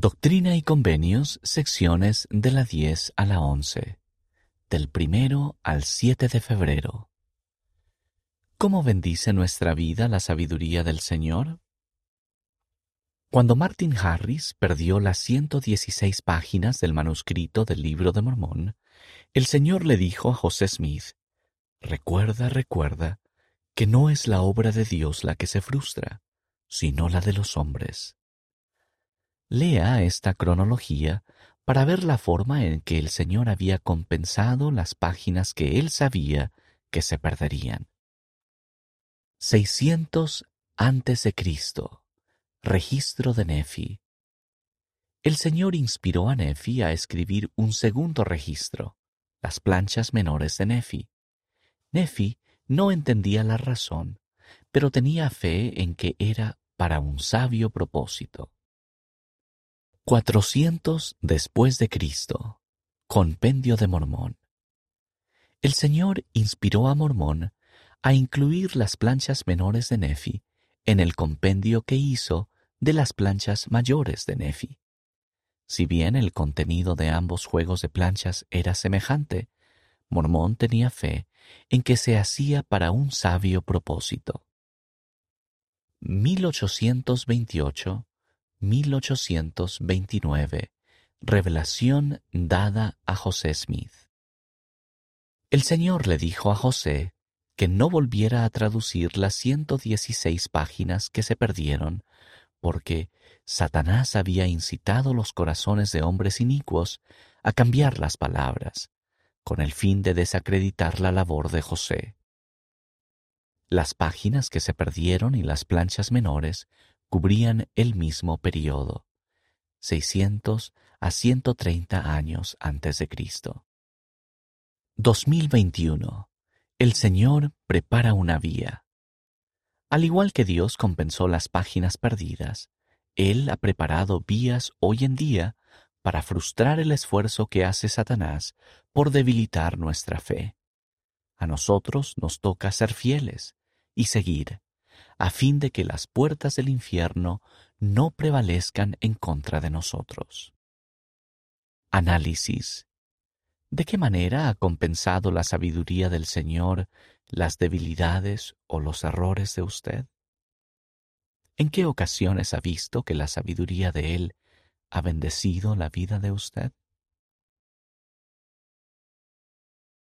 Doctrina y Convenios, secciones de la 10 a la 11, del primero al 7 de febrero. ¿Cómo bendice nuestra vida la sabiduría del Señor? Cuando Martin Harris perdió las 116 páginas del manuscrito del libro de Mormón, el Señor le dijo a José Smith, Recuerda, recuerda, que no es la obra de Dios la que se frustra, sino la de los hombres. Lea esta cronología para ver la forma en que el Señor había compensado las páginas que él sabía que se perderían. 600 antes de Cristo. Registro de Nefi. El Señor inspiró a Nefi a escribir un segundo registro, las planchas menores de Nefi. Nefi no entendía la razón, pero tenía fe en que era para un sabio propósito. 400 después de Cristo. Compendio de Mormón. El Señor inspiró a Mormón a incluir las planchas menores de Nefi en el compendio que hizo de las planchas mayores de Nefi. Si bien el contenido de ambos juegos de planchas era semejante, Mormón tenía fe en que se hacía para un sabio propósito. 1828 1829. Revelación dada a José Smith. El Señor le dijo a José que no volviera a traducir las 116 páginas que se perdieron, porque Satanás había incitado los corazones de hombres inicuos a cambiar las palabras, con el fin de desacreditar la labor de José. Las páginas que se perdieron y las planchas menores cubrían el mismo periodo, 600 a 130 años antes de Cristo. 2021. El Señor prepara una vía. Al igual que Dios compensó las páginas perdidas, Él ha preparado vías hoy en día para frustrar el esfuerzo que hace Satanás por debilitar nuestra fe. A nosotros nos toca ser fieles y seguir a fin de que las puertas del infierno no prevalezcan en contra de nosotros. Análisis. ¿De qué manera ha compensado la sabiduría del Señor las debilidades o los errores de usted? ¿En qué ocasiones ha visto que la sabiduría de Él ha bendecido la vida de usted?